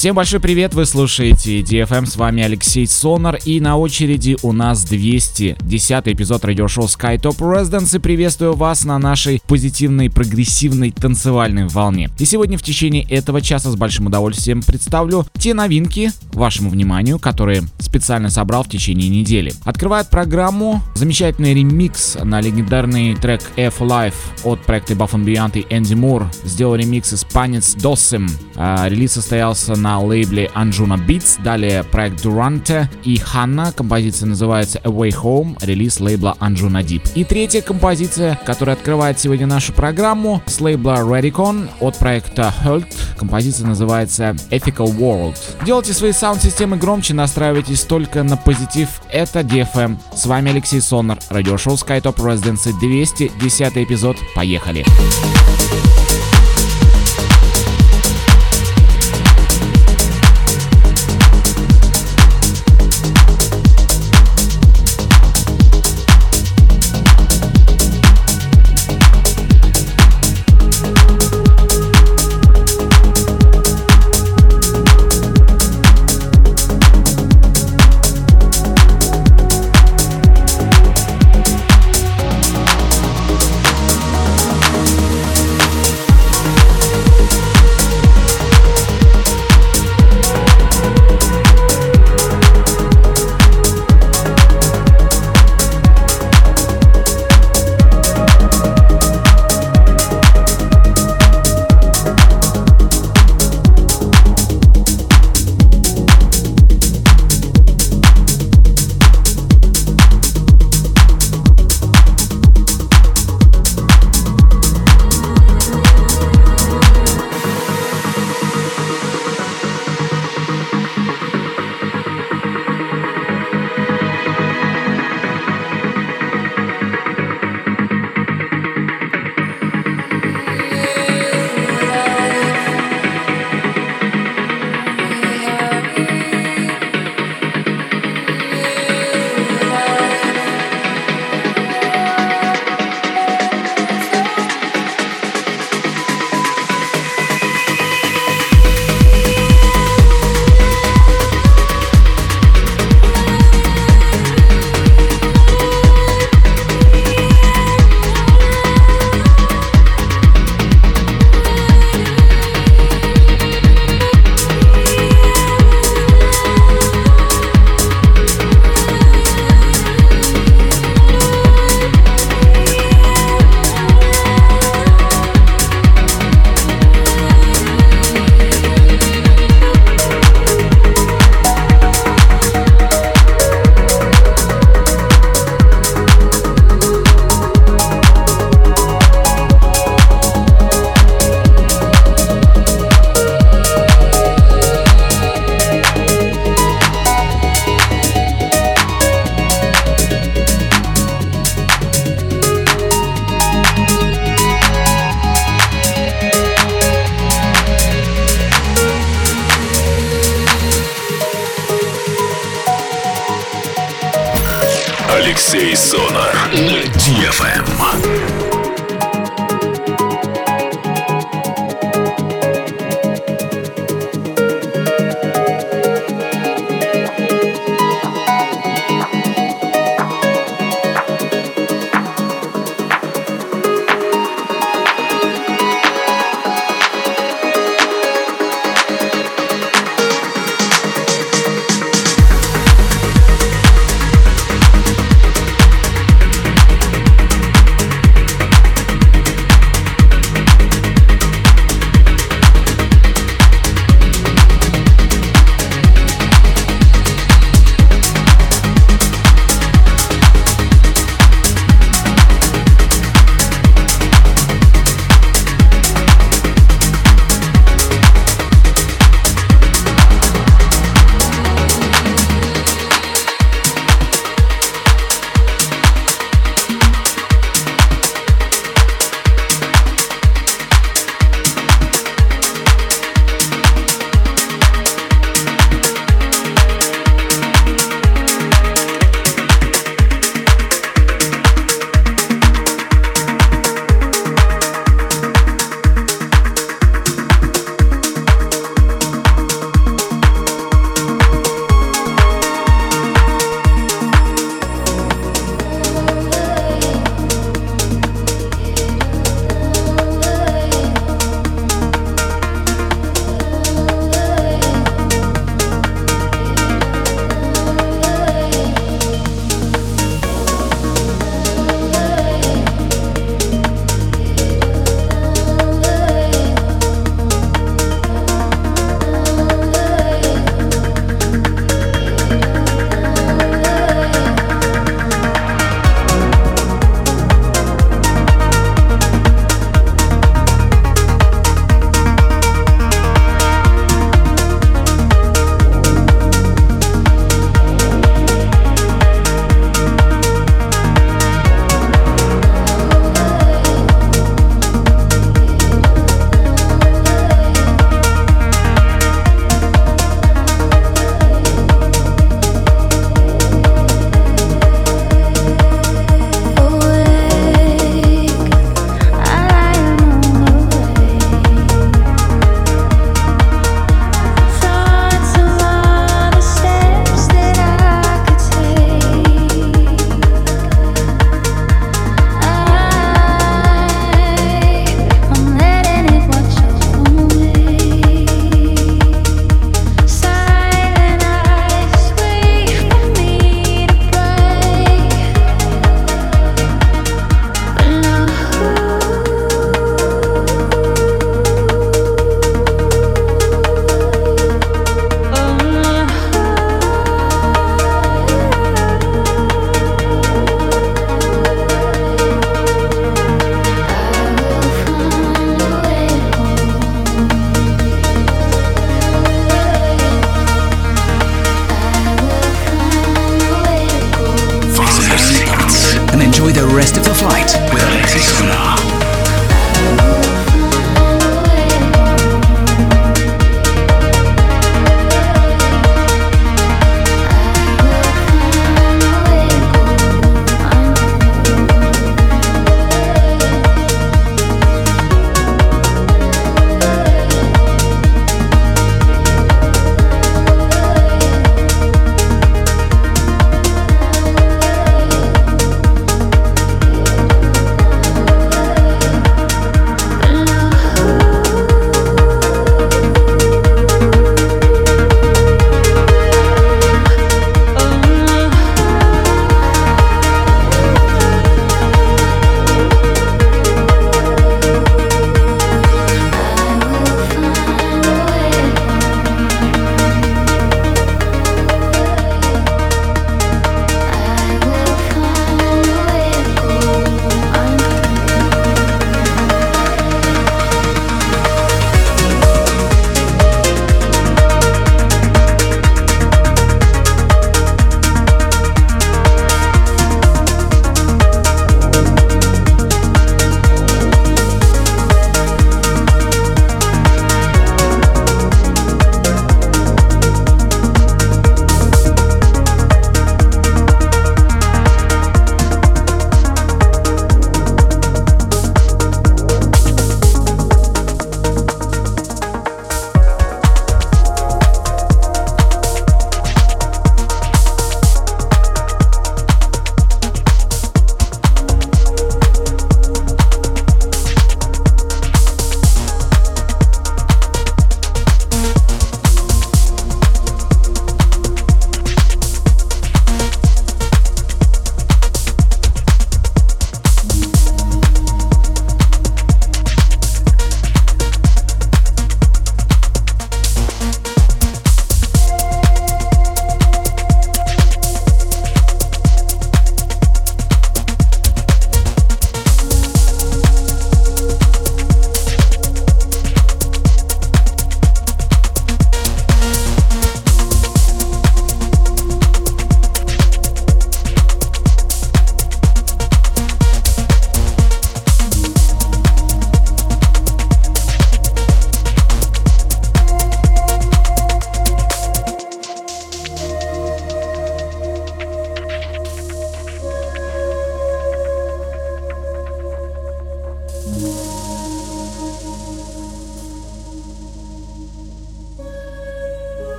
Всем большой привет, вы слушаете DFM, с вами Алексей Сонар, и на очереди у нас 210 эпизод радиошоу SkyTop Residence, и приветствую вас на нашей позитивной, прогрессивной танцевальной волне. И сегодня в течение этого часа с большим удовольствием представлю те новинки вашему вниманию, которые специально собрал в течение недели. Открывает программу замечательный ремикс на легендарный трек F Life от проекта Buff Beyond и Энди Мур. Сделал ремикс испанец Досим. А, релиз состоялся на на лейбле Anjuna Beats, далее проект Durante и Ханна, композиция называется Away Home, релиз лейбла Anjuna Deep. И третья композиция, которая открывает сегодня нашу программу, с лейбла Radicon от проекта Hult, композиция называется Ethical World. Делайте свои саунд-системы громче, настраивайтесь только на позитив, это DFM. С вами Алексей Сонар, радиошоу SkyTop Residency 210 эпизод, поехали! Поехали!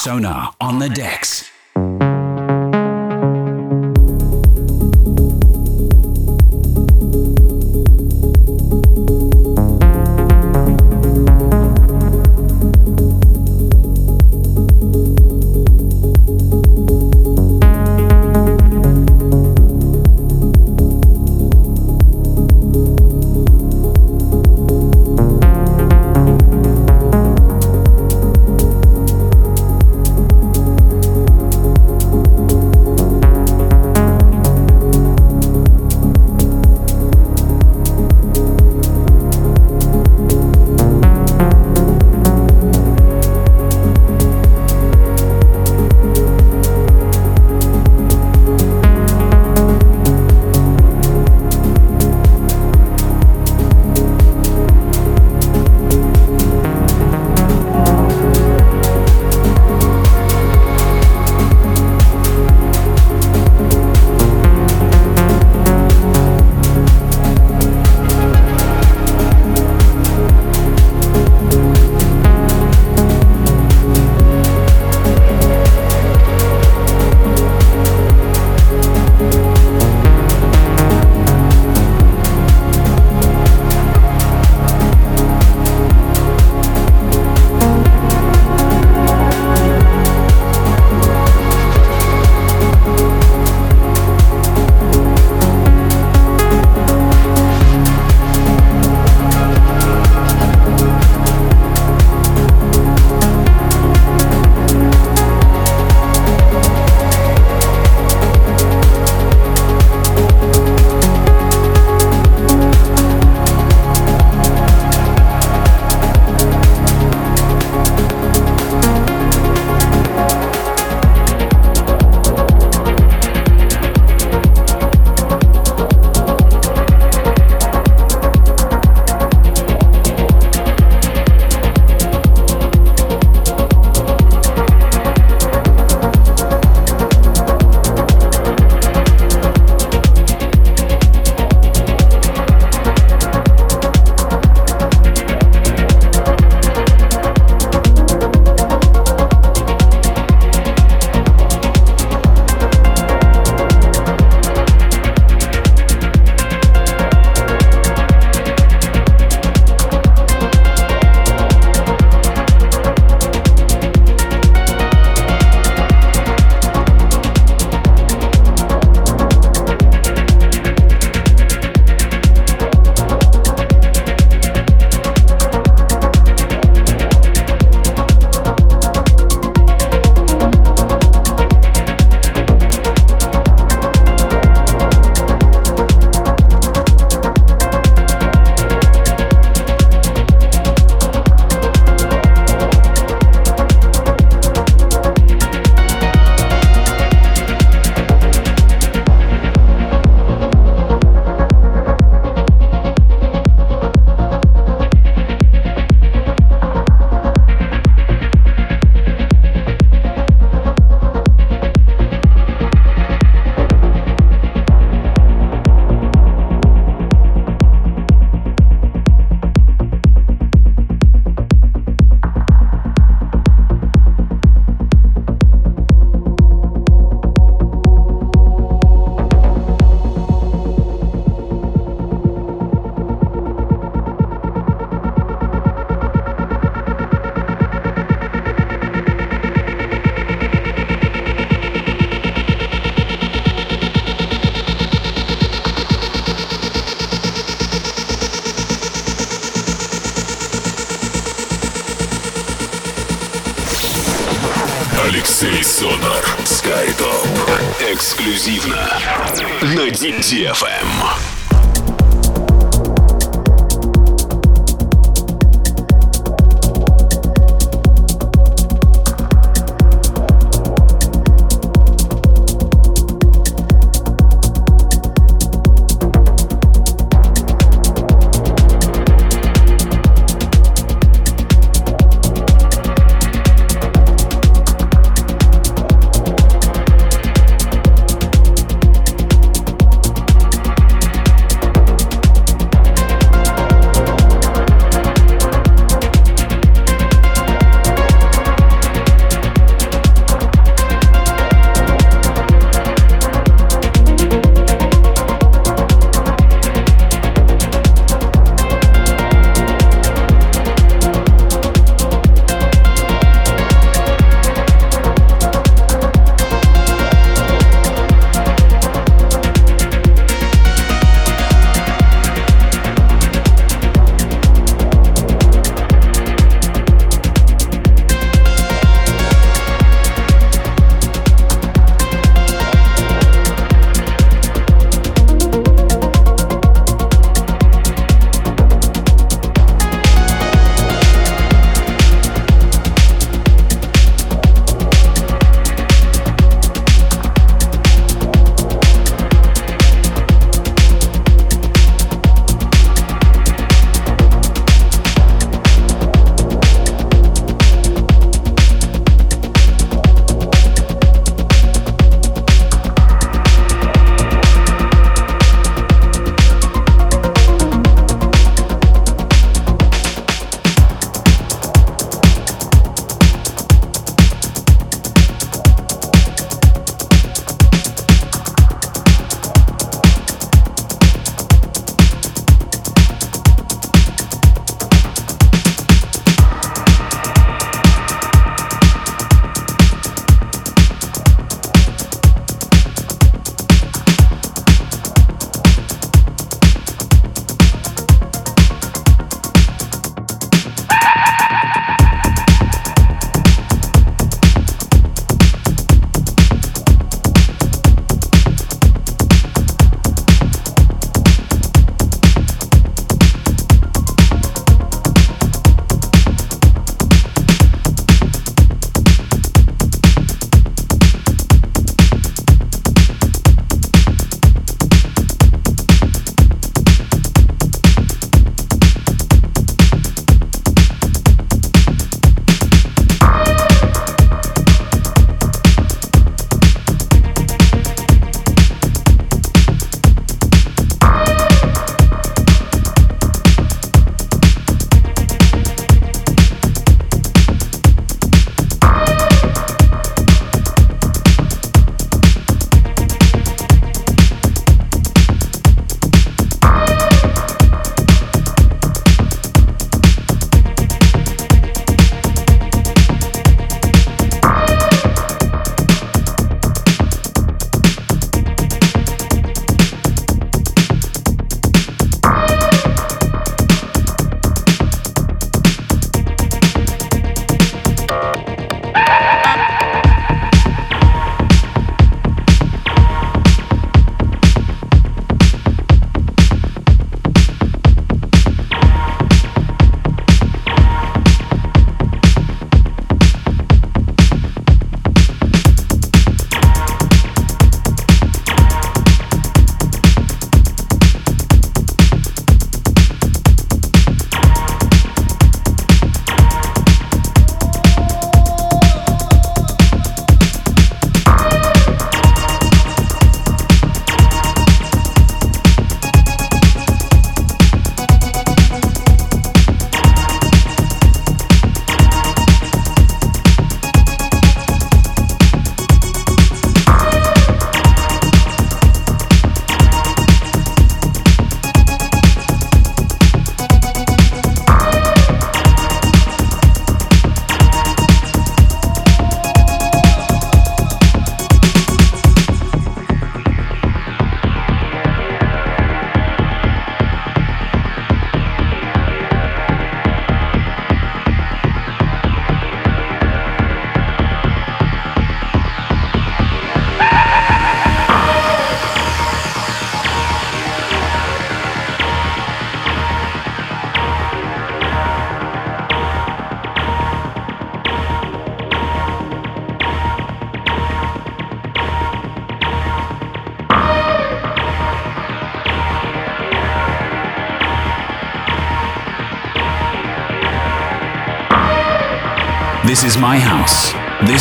Sonar on the decks.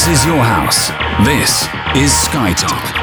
Is your house. This is Skytop.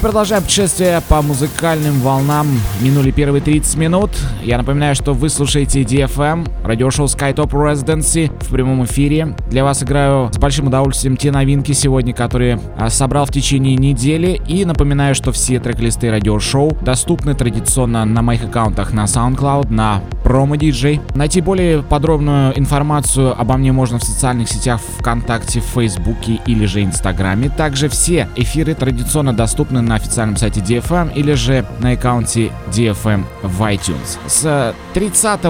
Продолжаем путешествие по музыкальным волнам. Минули первые 30 минут. Я напоминаю, что вы слушаете DFM, радиошоу SkyTop Residency в прямом эфире. Для вас играю с большим удовольствием те новинки сегодня, которые а, собрал в течение недели. И напоминаю, что все трек-листы радиошоу доступны традиционно на моих аккаунтах на SoundCloud, на Promo DJ. Найти более подробную информацию обо мне можно в социальных сетях ВКонтакте, Фейсбуке или же Инстаграме. Также все эфиры традиционно доступны на официальном сайте DFM или же на аккаунте DFM в iTunes. С 30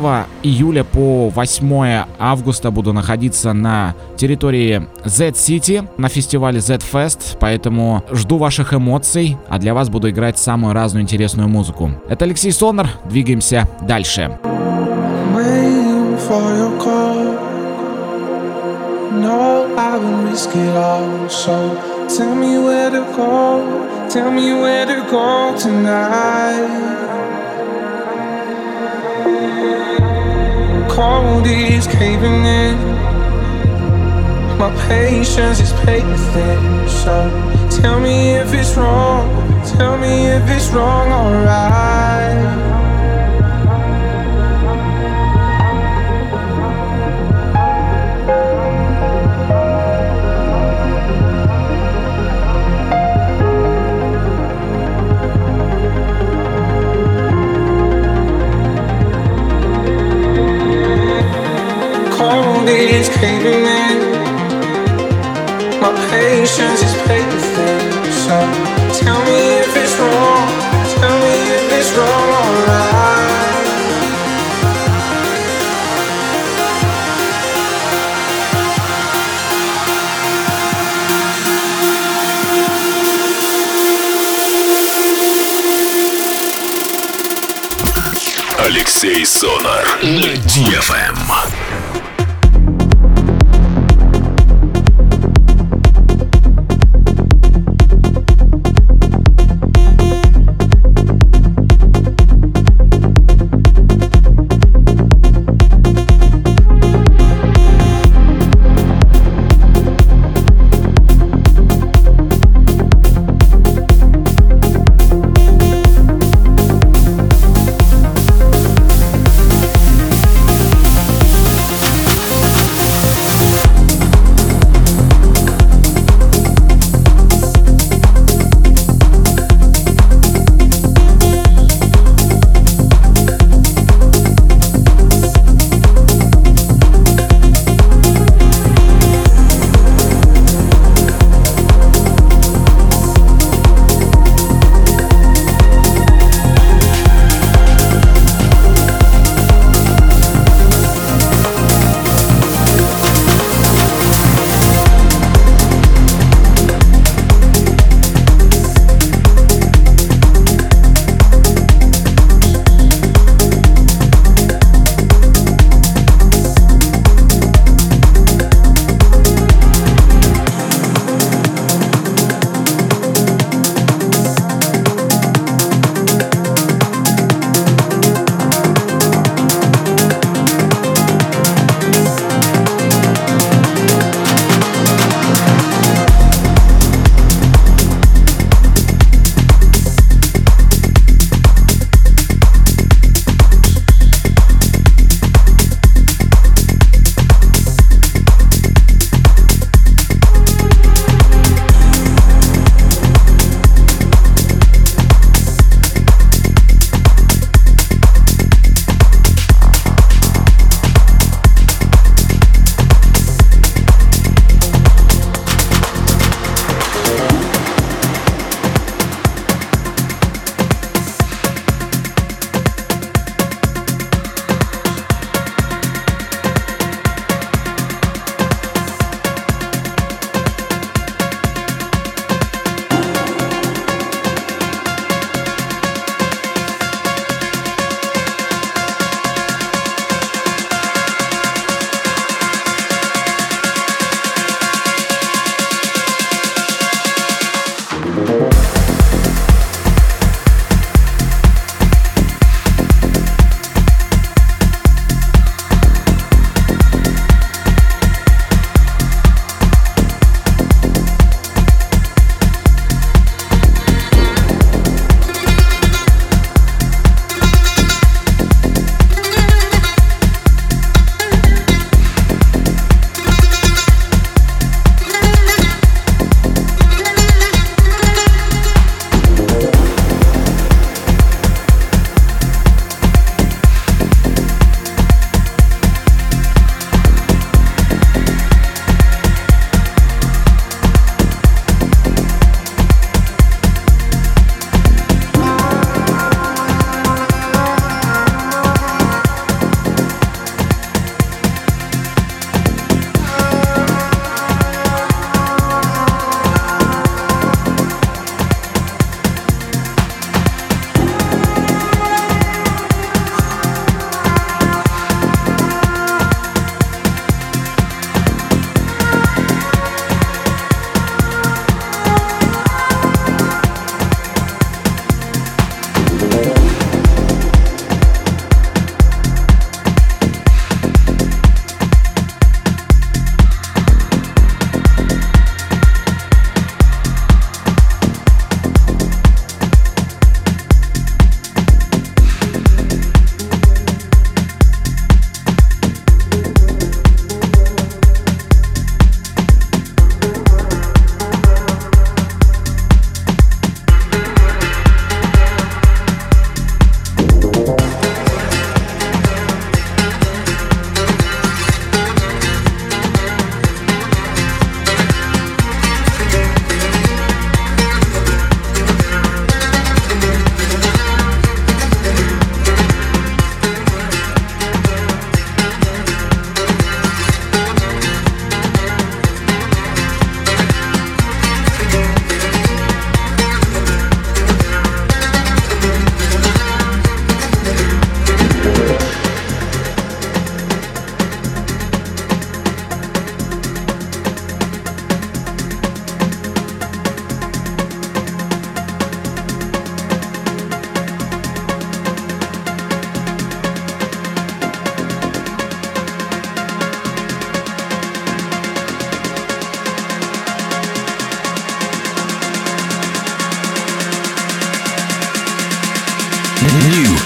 июля по 8 августа буду находиться на территории Z-City на фестивале Z-Fest, поэтому жду ваших эмоций, а для вас буду играть самую разную интересную музыку. Это Алексей Сонор, двигаемся дальше. No, I would risk all. So tell me where to go. Tell me where to go tonight. Cold is caving in. My patience is paper thin. So tell me if it's wrong. Tell me if it's wrong, alright. is caving in. My patience is paper thin. So tell me if it's wrong. Tell me if it's wrong, alright. Алексей Сонар на DFM.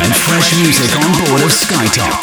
And fresh music on board of Skytop.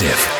Exclusive.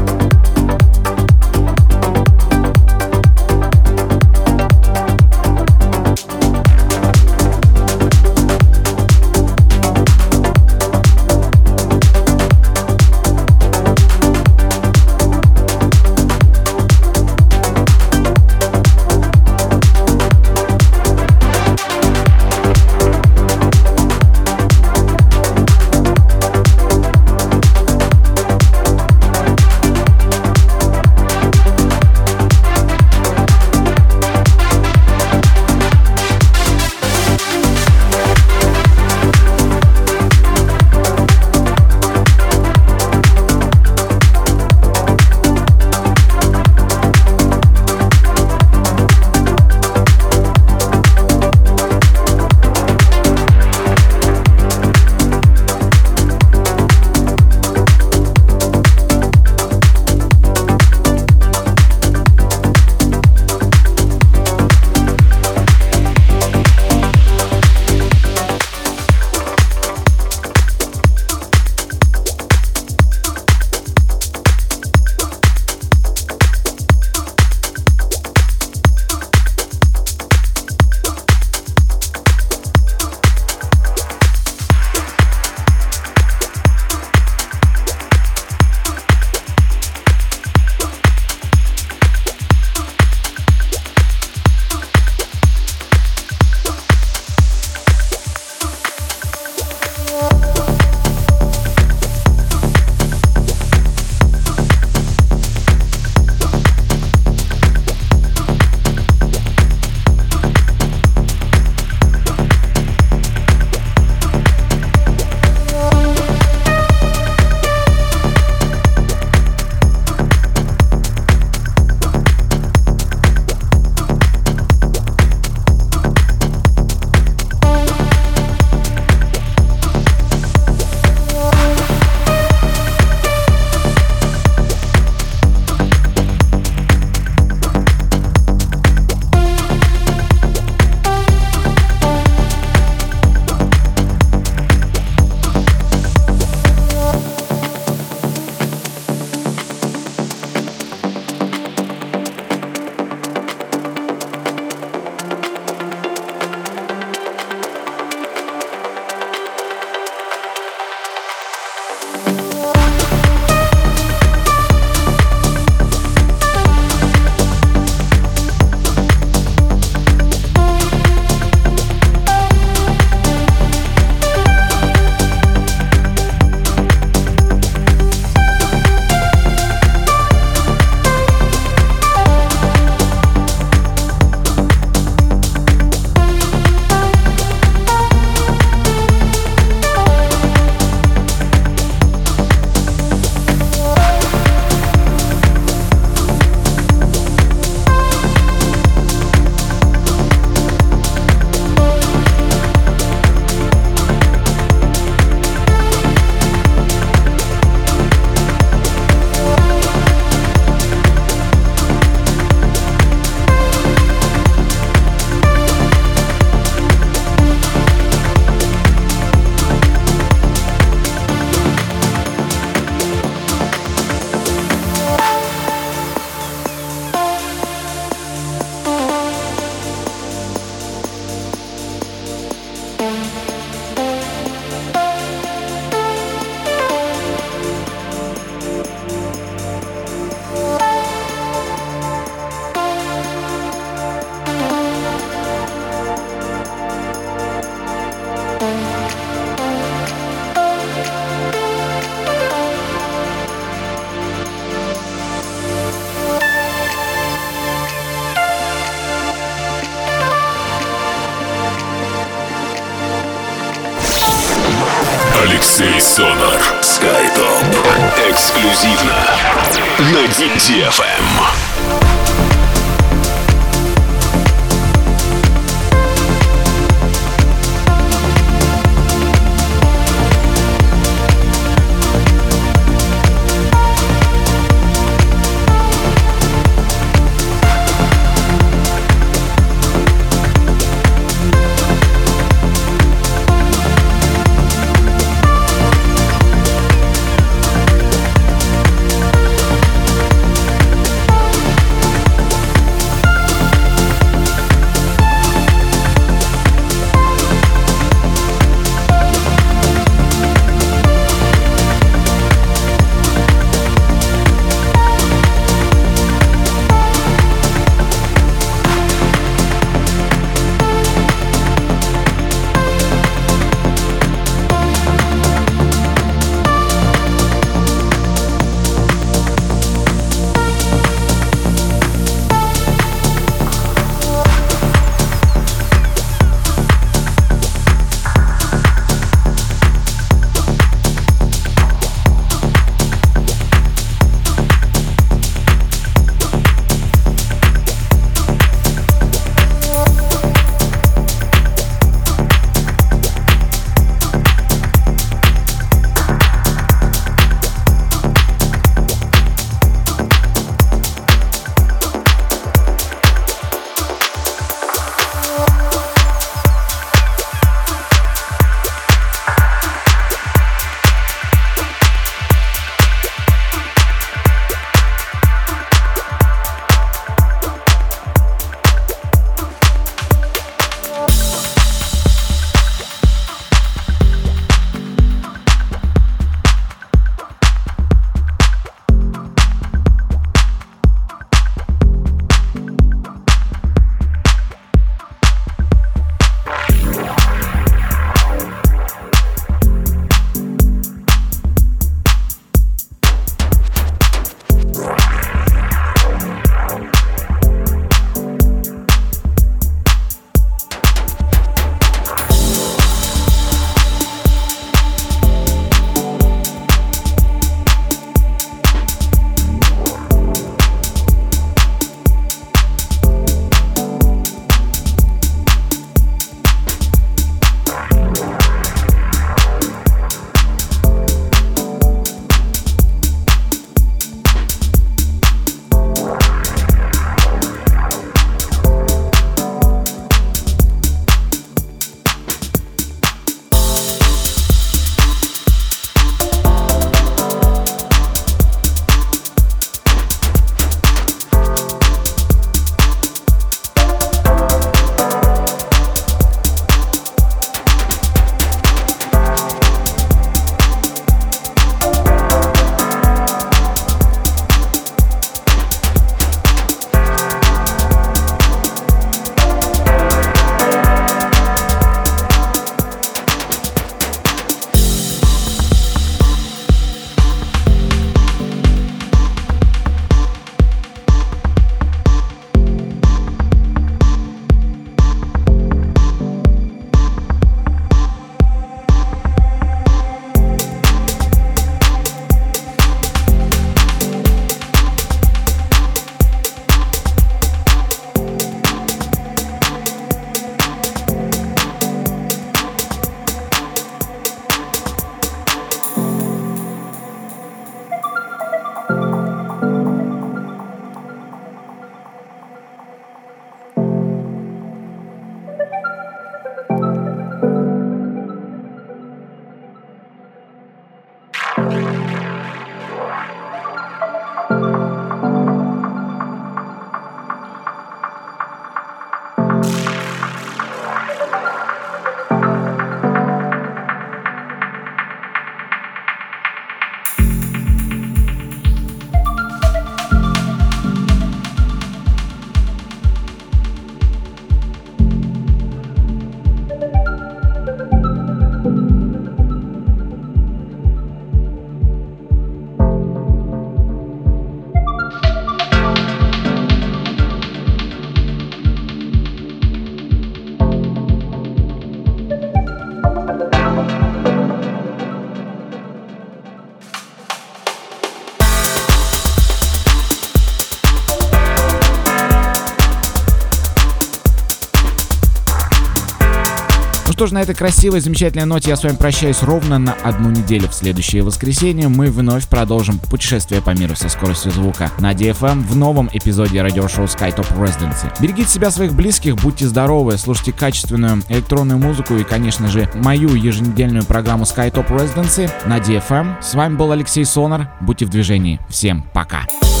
Что ж, на этой красивой, замечательной ноте я с вами прощаюсь ровно на одну неделю. В следующее воскресенье мы вновь продолжим путешествие по миру со скоростью звука на DFM в новом эпизоде радиошоу SkyTop Residency. Берегите себя, своих близких, будьте здоровы, слушайте качественную электронную музыку и, конечно же, мою еженедельную программу SkyTop Residency на DFM. С вами был Алексей Сонар. Будьте в движении. Всем пока. This